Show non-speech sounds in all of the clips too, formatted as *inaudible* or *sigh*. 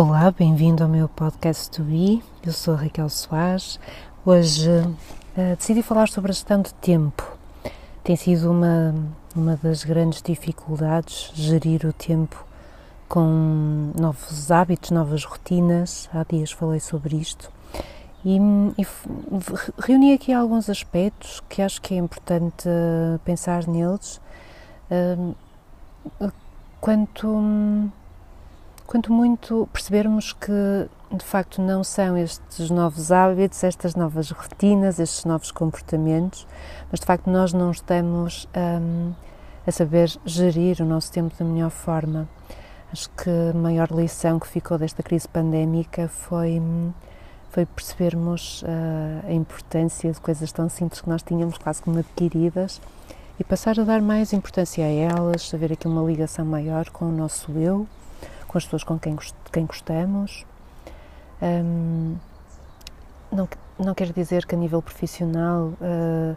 Olá, bem-vindo ao meu podcast To Be. Eu sou Raquel Soares. Hoje uh, decidi falar sobre a gestão de tempo. Tem sido uma, uma das grandes dificuldades gerir o tempo com novos hábitos, novas rotinas. Há dias falei sobre isto. E, e reuni aqui alguns aspectos que acho que é importante uh, pensar neles. Uh, quanto quanto muito percebermos que de facto não são estes novos hábitos, estas novas rotinas, estes novos comportamentos, mas de facto nós não estamos um, a saber gerir o nosso tempo da melhor forma. Acho que a maior lição que ficou desta crise pandémica foi, foi percebermos uh, a importância de coisas tão simples que nós tínhamos quase como adquiridas e passar a dar mais importância a elas, haver aqui uma ligação maior com o nosso eu com as pessoas com quem, quem gostamos. Um, não, não quer dizer que a nível profissional uh,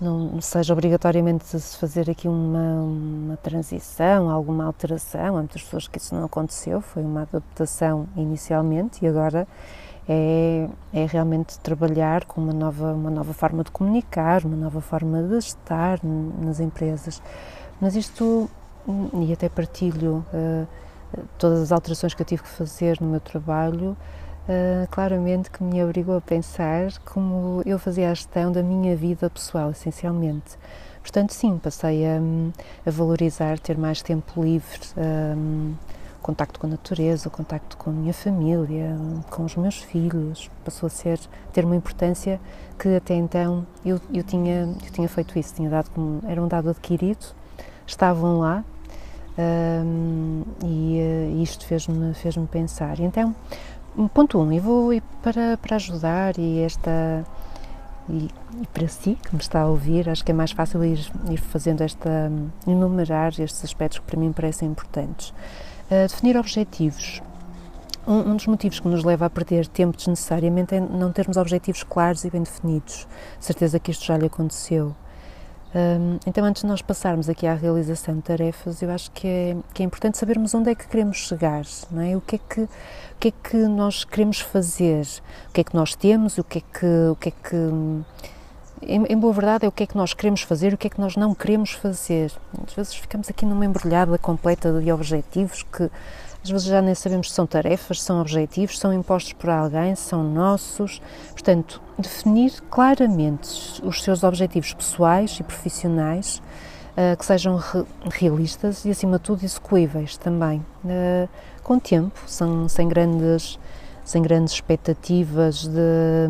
não seja obrigatoriamente se fazer aqui uma, uma transição, alguma alteração. Há muitas pessoas que isso não aconteceu, foi uma adaptação inicialmente e agora é, é realmente trabalhar com uma nova, uma nova forma de comunicar, uma nova forma de estar nas empresas. Mas isto, e até partilho. Uh, todas as alterações que eu tive que fazer no meu trabalho, uh, claramente que me obrigou a pensar como eu fazia a gestão da minha vida pessoal, essencialmente. Portanto, sim, passei a, a valorizar ter mais tempo livre, um, contacto com a natureza, contacto com a minha família, com os meus filhos, passou a ser ter uma importância que até então eu, eu tinha eu tinha feito isso, tinha dado como era um dado adquirido, estavam lá um, e uh, isto fez-me fez pensar. Então, ponto um, eu vou para, para ajudar e esta e, e, para si que me está a ouvir, acho que é mais fácil ir, ir fazendo esta, enumerar estes aspectos que para mim parecem importantes. Uh, definir objetivos. Um, um, dos motivos que nos leva a perder tempo desnecessariamente é não termos objetivos claros e bem definidos. Certeza que isto já lhe aconteceu. Então, antes de nós passarmos aqui à realização de tarefas, eu acho que é, que é importante sabermos onde é que queremos chegar, não é? O que é que, o que é que nós queremos fazer, o que é que nós temos, o que é que, o que, é que em, em, boa verdade, é o que é que nós queremos fazer o que é que nós não queremos fazer. Às vezes ficamos aqui numa embrulhada completa de objetivos que às vezes já nem sabemos se são tarefas, são objetivos, são impostos por alguém, são nossos. Portanto, definir claramente os seus objetivos pessoais e profissionais, uh, que sejam re realistas e, acima de tudo, execuíveis também, uh, com tempo, sem, sem, grandes, sem grandes expectativas de,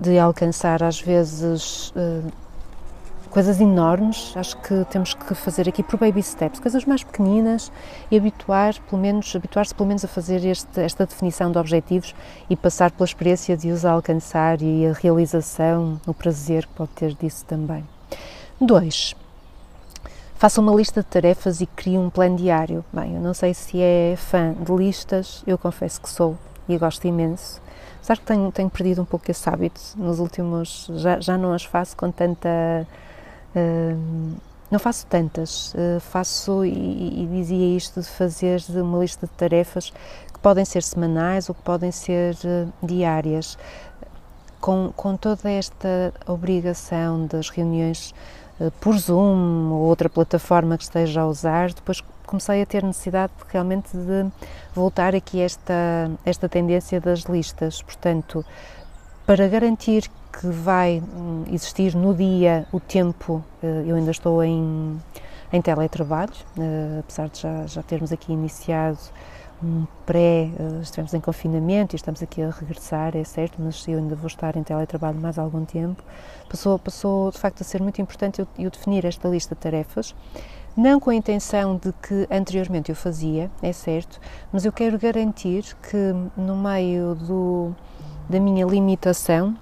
de alcançar, às vezes. Uh, coisas enormes, acho que temos que fazer aqui por baby steps, coisas mais pequeninas e habituar, pelo menos, habituar-se pelo menos a fazer este, esta definição de objetivos e passar pela experiência de os alcançar e a realização, o prazer que pode ter disso também. Dois, faça uma lista de tarefas e crie um plano diário. Bem, eu não sei se é fã de listas, eu confesso que sou e gosto imenso. Apesar que tenho, tenho perdido um pouco esse hábito nos últimos, já, já não as faço com tanta não faço tantas, uh, faço e, e, dizia isto de fazer uma lista de tarefas que podem ser semanais ou que podem ser uh, diárias, com, com toda esta obrigação das reuniões uh, por Zoom ou outra plataforma que esteja a usar, depois comecei a ter necessidade realmente de voltar aqui esta, esta tendência das listas, portanto, para garantir que vai hum, existir no dia o tempo, eh, eu ainda estou em, em teletrabalho, eh, apesar de já, já termos aqui iniciado um pré, eh, estivemos em confinamento e estamos aqui a regressar, é certo, mas eu ainda vou estar em teletrabalho mais algum tempo. Passou, passou de facto a ser muito importante eu, eu definir esta lista de tarefas, não com a intenção de que anteriormente eu fazia, é certo, mas eu quero garantir que no meio do, da minha limitação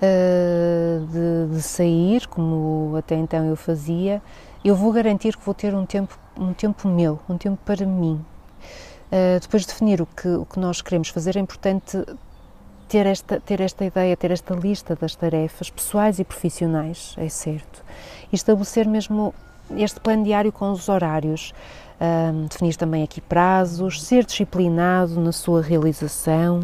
de, de, sair, como até então eu fazia, eu vou garantir que vou ter um tempo, um tempo meu, um tempo para mim. Uh, depois de definir o que, o que nós queremos fazer, é importante ter esta, ter esta ideia, ter esta lista das tarefas pessoais e profissionais, é certo, e estabelecer mesmo este plano diário com os horários, um, definir também aqui prazos, ser disciplinado na sua realização.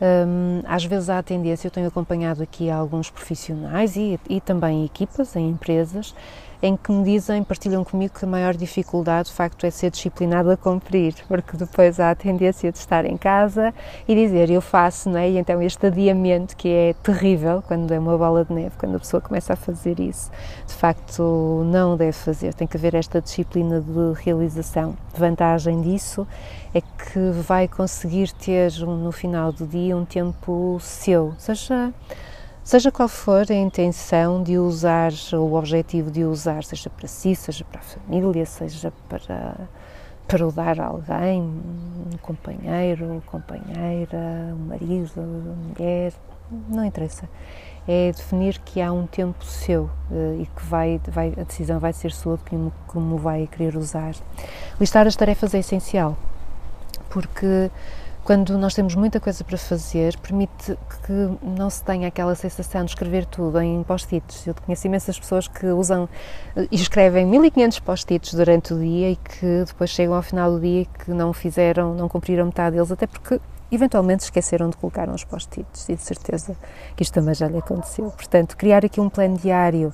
Um, às vezes há a tendência, eu tenho acompanhado aqui alguns profissionais e, e também equipas em empresas em que me dizem, partilham comigo que a maior dificuldade de facto é ser disciplinado a cumprir, porque depois há a tendência de estar em casa e dizer eu faço, não é? E então este adiamento que é terrível quando é uma bola de neve, quando a pessoa começa a fazer isso, de facto não deve fazer, tem que haver esta disciplina de realização. Vantagem disso é que vai conseguir ter no final do dia um tempo seu, seja Seja qual for a intenção de usar, o objetivo de usar, seja para si, seja para a família, seja para, para o dar a alguém, um companheiro, companheira, um marido, uma mulher, não interessa. É definir que há um tempo seu eh, e que vai, vai, a decisão vai ser sua de como, como vai querer usar. Listar as tarefas é essencial, porque quando nós temos muita coisa para fazer, permite que não se tenha aquela sensação de escrever tudo em post-its. Eu conheço imensas pessoas que usam e escrevem 1500 post-its durante o dia e que depois chegam ao final do dia que não fizeram, não cumpriram metade deles, até porque eventualmente esqueceram de colocar uns post-its e de certeza que isto também já lhe aconteceu. Portanto, criar aqui um plano diário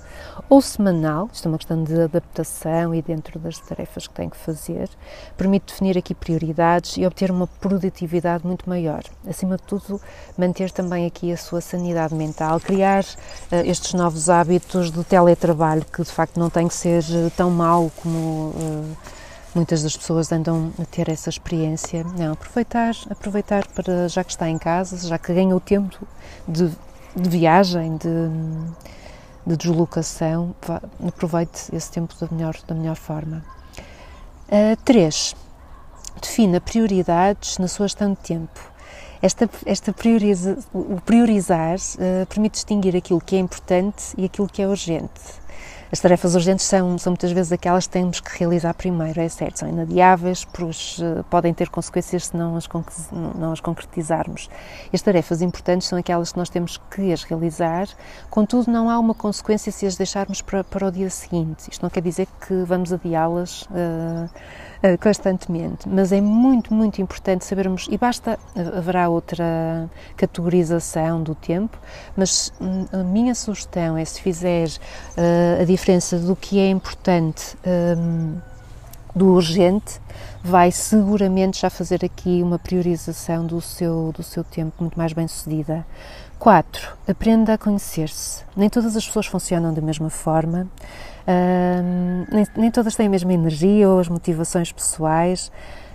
ou semanal, isto é uma questão de adaptação e dentro das tarefas que tem que fazer, permite definir aqui prioridades e obter uma produtividade muito maior. Acima de tudo, manter também aqui a sua sanidade mental, criar uh, estes novos hábitos do teletrabalho que de facto não tem que ser eh, tão mau como uh, muitas das pessoas andam a ter essa experiência. Não, aproveitar, aproveitar para, já que está em casa, já que ganha o tempo de, de viagem, de, de deslocação, aproveite esse tempo da melhor, da melhor forma. Uh, três, defina prioridades na sua gestão de tempo. Esta, esta prioriza, o priorizar uh, permite distinguir aquilo que é importante e aquilo que é urgente. As tarefas urgentes são, são muitas vezes aquelas que temos que realizar primeiro, é certo, são inadiáveis, pois uh, podem ter consequências se não as, não as concretizarmos. As tarefas importantes são aquelas que nós temos que as realizar, contudo, não há uma consequência se as deixarmos para, para o dia seguinte. Isto não quer dizer que vamos adiá-las. Uh, eh, constantemente, mas é muito, muito importante sabermos, e basta, eh, haverá outra categorização do tempo, mas hum, a minha sugestão é se fizeres uh, a diferença do que é importante um, do urgente, vai seguramente já fazer aqui uma priorização do seu, do seu tempo muito mais bem sucedida. 4. Aprenda a conhecer-se. Nem todas as pessoas funcionam da mesma forma nem, nem, todas têm a mesma energia ou as motivações pessoais.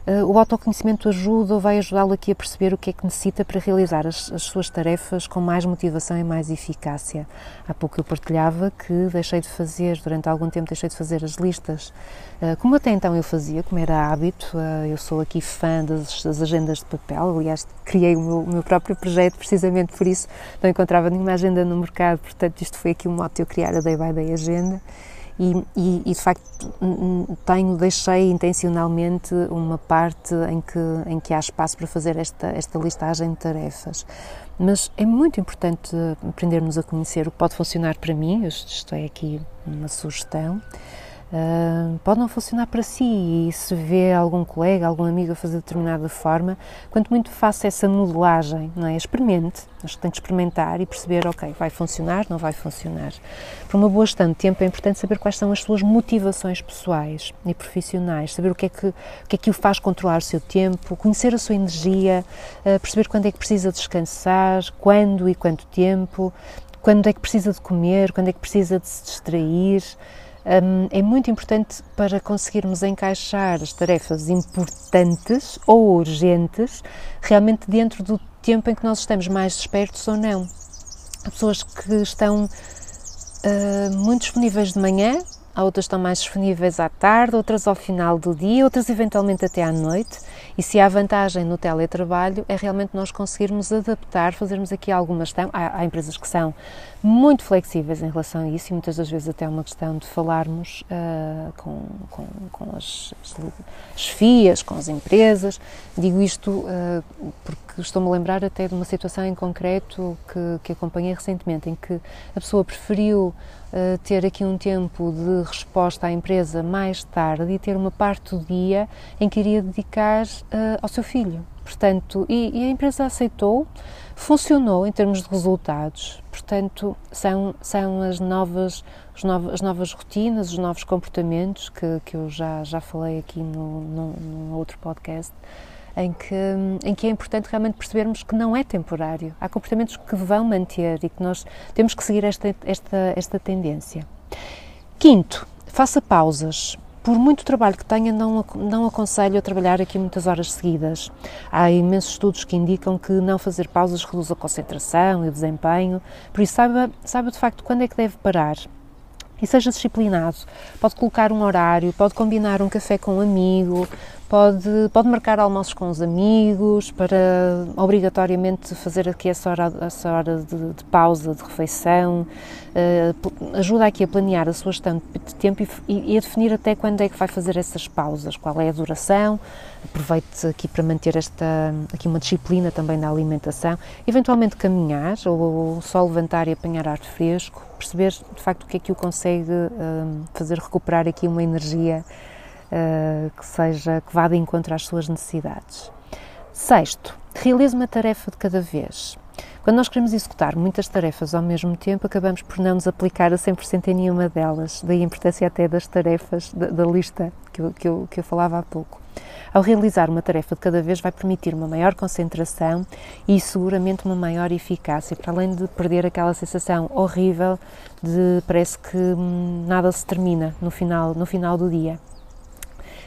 Uh, o autoconhecimento ajuda ou vai ajudá-lo aqui a perceber o que é que necessita para realizar as, as, suas tarefas com mais motivação e mais eficácia. Há pouco eu partilhava que deixei de fazer, durante algum tempo deixei de fazer as listas, uh, como até então eu fazia, como era hábito, uh, eu sou aqui fã das, das, agendas de papel, aliás criei o meu, o meu, próprio projeto precisamente por isso, não encontrava nenhuma agenda no mercado, portanto isto foi aqui modo de eu criar a Day by Day Agenda e, e, e, de facto tenho, deixei intencionalmente uma parte em que, em que há espaço para fazer esta, esta listagem de tarefas. Mas é muito importante aprendermos a conhecer o que pode funcionar para mim, isto é aqui uma sugestão, Uh, pode não funcionar para si e se vê algum colega, algum amigo a fazer de determinada forma, quanto muito faça essa modelagem, não é? Experimente, acho que tem que experimentar e perceber, ok, vai funcionar, não vai funcionar. Para uma boa gestão de tempo é importante saber quais são as suas motivações pessoais e profissionais, saber o que é que, o, que, é que o faz controlar o seu tempo, conhecer a sua energia, uh, perceber quando é que precisa descansar, quando e quanto tempo, quando é que precisa de comer, quando é que precisa de se distrair, um, é muito importante para conseguirmos encaixar as tarefas importantes ou urgentes realmente dentro do tempo em que nós estamos mais despertos ou não. Há pessoas que estão uh, muito disponíveis de manhã, há outras que estão mais disponíveis à tarde, outras ao final do dia, outras eventualmente até à noite, E se há vantagem no teletrabalho é realmente nós conseguirmos adaptar, fazermos aqui alguma gestão. Há, há empresas que são muito flexíveis em relação a isso e muitas das vezes até é uma questão de falarmos uh, com, com, com as, as, FIAs, com as empresas. Digo isto uh, porque estou-me a lembrar até de uma situação em concreto que, que acompanhei recentemente, em que a pessoa preferiu uh, ter aqui um tempo de resposta à empresa mais tarde e ter uma parte do dia em que iria dedicar ao seu filho. Portanto, e, e a empresa aceitou funcionou em termos de resultados. Portanto, são, são as, novas, novas, as novas rotinas, os novos comportamentos que, que eu já, já falei aqui no, no, no outro podcast, em que, em que é importante realmente percebermos que não é temporário. Há comportamentos que vão manter e que nós temos que seguir esta, esta, esta tendência. Quinto, faça pausas por muito trabalho que tenha, não, não aconselho a trabalhar aqui muitas horas seguidas. Há imensos estudos que indicam que não fazer pausas reduz a concentração e o desempenho, por isso saiba, saiba de facto quando é que deve parar e seja disciplinado. Pode colocar um horário, pode combinar um café com um amigo, pode, pode marcar almoços com os amigos para obrigatoriamente fazer aqui essa hora, essa hora de, de pausa, de refeição. Uh, ajuda aqui a planear a sua gestão de tempo e, e, a definir até quando é que vai fazer essas pausas, qual é a duração. Aproveite aqui para manter esta, aqui uma disciplina também da alimentação. Eventualmente caminhar ou só levantar e apanhar ar fresco, perceber de facto o que é que o consegue uh, fazer recuperar aqui uma energia que seja, que vá de encontro às suas necessidades. Sexto, realize uma tarefa de cada vez. Quando nós queremos executar muitas tarefas ao mesmo tempo, acabamos por não nos aplicar a 100% em nenhuma delas. Daí a importância até das tarefas, da, da lista que eu, que, eu, que eu falava há pouco. Ao realizar uma tarefa de cada vez, vai permitir uma maior concentração e seguramente uma maior eficácia, para além de perder aquela sensação horrível de parece que hum, nada se termina no final, no final do dia.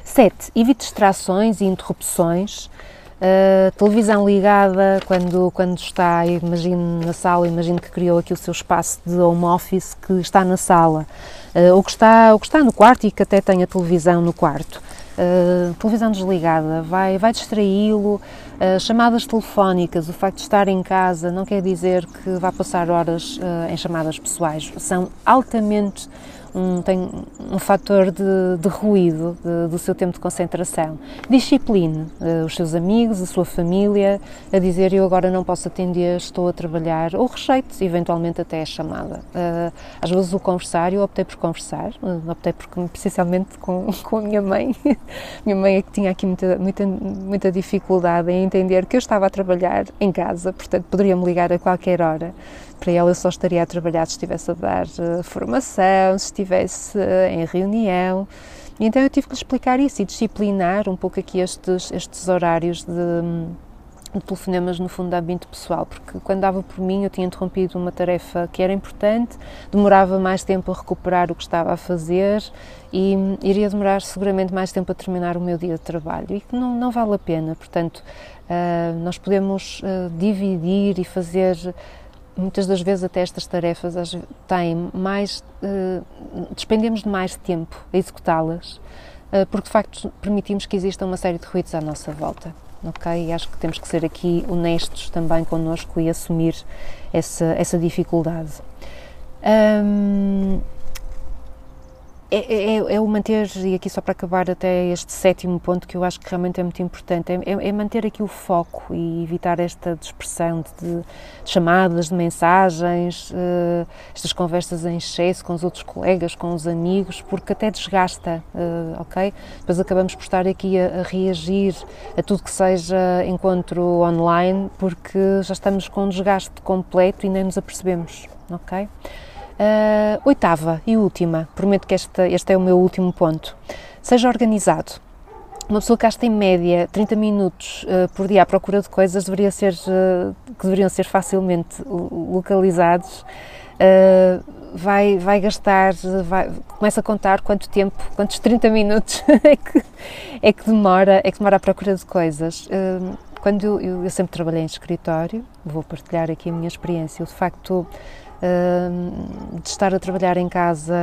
7. Evite distrações e interrupções. Uh, televisão ligada quando, quando está, imagino na sala, imagino que criou aqui o seu espaço de home office que está na sala, uh, ou, que está, ou que está no quarto e que até tem a televisão no quarto. Uh, televisão desligada vai, vai distraí-lo. Uh, chamadas telefónicas, o facto de estar em casa não quer dizer que vá passar horas uh, em chamadas pessoais. São altamente um, tem um fator de, de ruído de, do seu tempo de concentração. Discipline uh, os seus amigos, a sua família, a dizer eu agora não posso atender, estou a trabalhar, ou rejeite eventualmente até a chamada. Uh, às vezes o conversar, eu optei por conversar, uh, optei por, *laughs* precisamente com, com a minha mãe. *laughs* minha mãe é que tinha aqui muita, muita, muita dificuldade em entender que eu estava a trabalhar em casa, portanto poderia-me ligar a qualquer hora para ela eu só estaria a trabalhar se estivesse a dar formação, se uh, em reunião. Então eu tive que explicar isso e disciplinar um pouco aqui estes, estes horários de, de telefonemas no fundo da ambiente pessoal, porque quando dava por mim eu tinha interrompido uma tarefa que era importante, demorava mais tempo a recuperar o que estava a fazer e iria demorar seguramente mais tempo a terminar o meu dia de trabalho e que não, não vale a pena. Portanto, uh, nós podemos uh, dividir e fazer muitas das vezes até estas tarefas têm mais, uh, despendemos de mais tempo a executá-las, uh, porque de facto permitimos que exista uma série de ruídos à nossa volta. Ok? E acho que temos que ser aqui honestos também connosco e assumir essa, essa dificuldade. Um, é, é, é, o manter, e aqui só para acabar até este sétimo ponto que eu acho que realmente é muito importante, é, é, é manter aqui o foco e evitar esta dispersão de, de chamadas, de mensagens, uh, estas conversas em excesso com os outros colegas, com os amigos, porque até desgasta, uh, ok? Depois acabamos por estar aqui a, a, reagir a tudo que seja encontro online, porque já estamos com um desgaste completo e nem nos apercebemos, ok? Uh, oitava e última, prometo que este, este é o meu último ponto. Seja organizado. Uma pessoa que gasta em média 30 minutos uh, por dia à procura de coisas deveria ser, uh, que deveriam ser facilmente localizados. vai, vai gastar, vai, começa a contar quanto tempo, quantos 30 minutos *laughs* é que, é que, demora, é que demora à procura de coisas. quando eu, eu, sempre trabalhei em escritório, vou partilhar aqui a minha experiência, eu de facto de estar a trabalhar em casa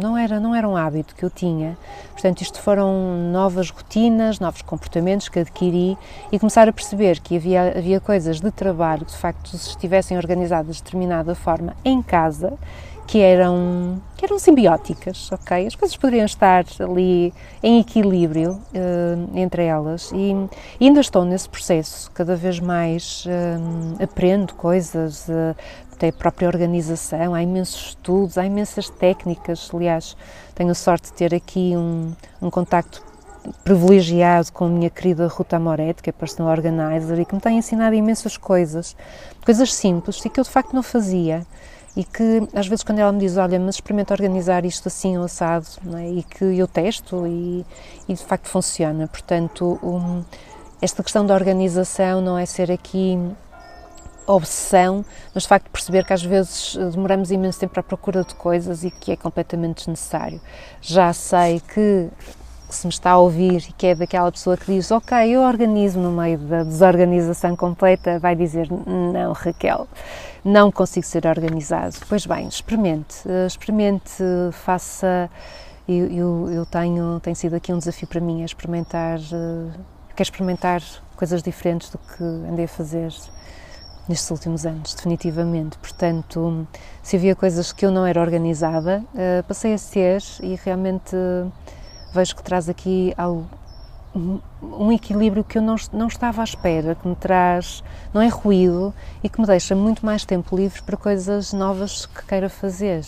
não era, não era um hábito que eu tinha. Portanto, isto foram novas rotinas, novos comportamentos que adquiri e começar a perceber que havia, havia coisas de trabalho que de facto estivessem organizadas de determinada forma em casa que eram, que eram simbióticas, ok? As coisas poderiam estar ali em equilíbrio uh, entre elas e, e, ainda estou nesse processo, cada vez mais uh, aprendo coisas, uh, até a própria organização, há imensos estudos, há imensas técnicas, aliás, tenho a sorte de ter aqui um, um contacto privilegiado com a minha querida Ruta Moretti, que é personal organizer e que me tem ensinado imensas coisas, coisas simples e que eu de facto não fazia e que às vezes quando ela me diz, olha, mas experimenta organizar isto assim ou assado, é? e que eu testo e, e, de facto funciona. Portanto, um, esta questão da organização não é ser aqui obsessão, mas de facto perceber que às vezes demoramos imenso tempo à procura de coisas e que é completamente desnecessário. Já sei que se me está a ouvir e que é daquela pessoa que diz, ok, eu organizo no meio da desorganização completa, vai dizer, não, Raquel, não consigo ser organizado. Pois bem, experimente, eh, experimente, faça. Eu, eu, eu tenho, tem sido aqui um desafio para mim, é experimentar, eh, quero experimentar coisas diferentes do que andei a fazer nestes últimos anos, definitivamente. Portanto, se havia coisas que eu não era organizada, eh, passei a ser e realmente vejo que traz aqui algo um equilíbrio que eu não, não estava à espera, que me traz, não é ruído e que me deixa muito mais tempo livre para coisas novas que queira fazer.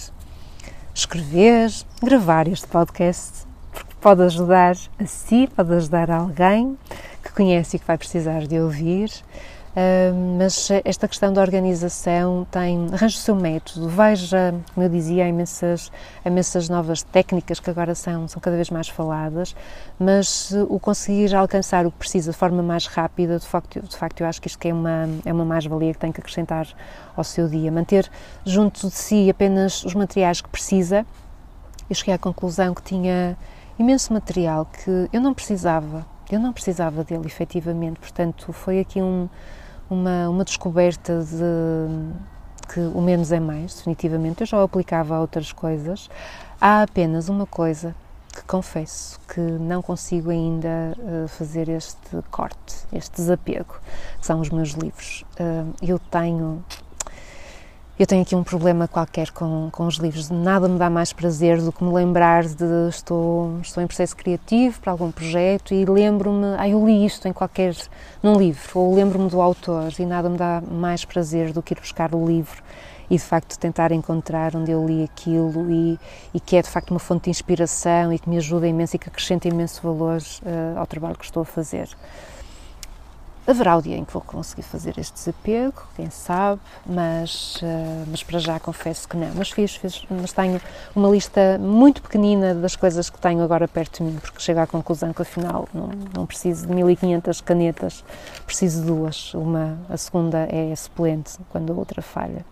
Escrever, gravar este podcast, porque pode ajudar a si, pode ajudar alguém que conhece e que vai precisar de ouvir. Mas esta questão da organização tem, arranja o seu método, veja, como eu dizia, há imensas, imensas novas técnicas que agora são, são cada vez mais faladas, mas o conseguir alcançar o que precisa de forma mais rápida, de facto, de facto eu acho que isto é uma, é uma mais-valia que tem que acrescentar ao seu dia. Manter junto de si apenas os materiais que precisa, eu cheguei à conclusão que tinha imenso material que eu não precisava, eu não precisava dele efetivamente, portanto foi aqui um uma, uma descoberta de que o menos é mais, definitivamente. Eu já o aplicava a outras coisas. Há apenas uma coisa que confesso que não consigo ainda uh, fazer este corte, este desapego, que são os meus livros. Uh, eu tenho eu tenho aqui um problema qualquer com, com os livros. Nada me dá mais prazer do que me lembrar de estou, estou em processo criativo para algum projeto e lembro-me, ah, eu li isto em qualquer, num livro, ou lembro-me do autor e nada me dá mais prazer do que ir buscar o livro e de facto tentar encontrar onde eu li aquilo e, e que é de facto uma fonte de inspiração e que me ajuda imenso e que acrescenta imenso valor uh, ao trabalho que estou a fazer. Haverá o dia em que vou conseguir fazer este desapego, quem sabe, mas, uh, mas para já confesso que não. Mas fiz, fiz, mas tenho uma lista muito pequenina das coisas que tenho agora perto de mim, porque chego à conclusão que afinal não, não preciso de 1500 canetas, preciso de duas. Uma, a segunda é excelente quando a outra falha.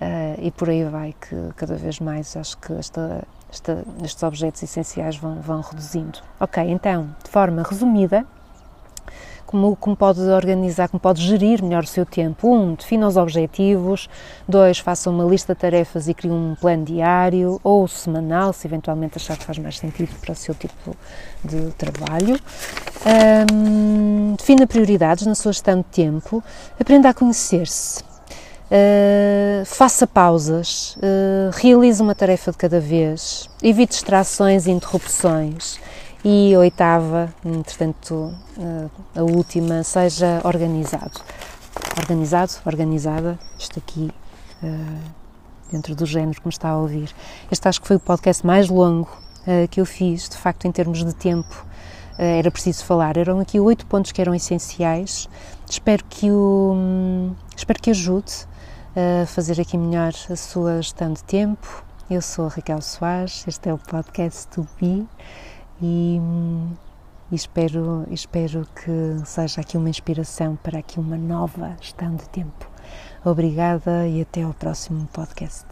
Uh, e por aí vai que cada vez mais acho que esta, esta, estes objetos essenciais vão, vão reduzindo. Ok, então, de forma resumida, como, como pode organizar, como pode gerir melhor o seu tempo. Um, defina os objetivos. Dois, faça uma lista de tarefas e crie um plano diário ou semanal, se eventualmente achar que faz mais sentido para o seu tipo de trabalho. Um, defina prioridades na sua gestão de tempo. Aprenda a conhecer-se. Uh, faça pausas, uh, realize uma tarefa de cada vez, evite distrações e interrupções, e oitava, entretanto, eh, a última, seja organizado. Organizado, organizada, isto aqui eh, dentro do género que me está a ouvir. Este acho que foi o podcast mais longo eh, que eu fiz, de facto, em termos de tempo. Era preciso falar. Eram aqui oito pontos que eram essenciais. Espero que o hum, espero que ajude a fazer aqui melhor a sua gestão de tempo. Eu sou a Raquel Soares, este é o podcast Be e, e espero, espero que seja aqui uma inspiração para aqui uma nova gestão de tempo. Obrigada e até ao próximo podcast.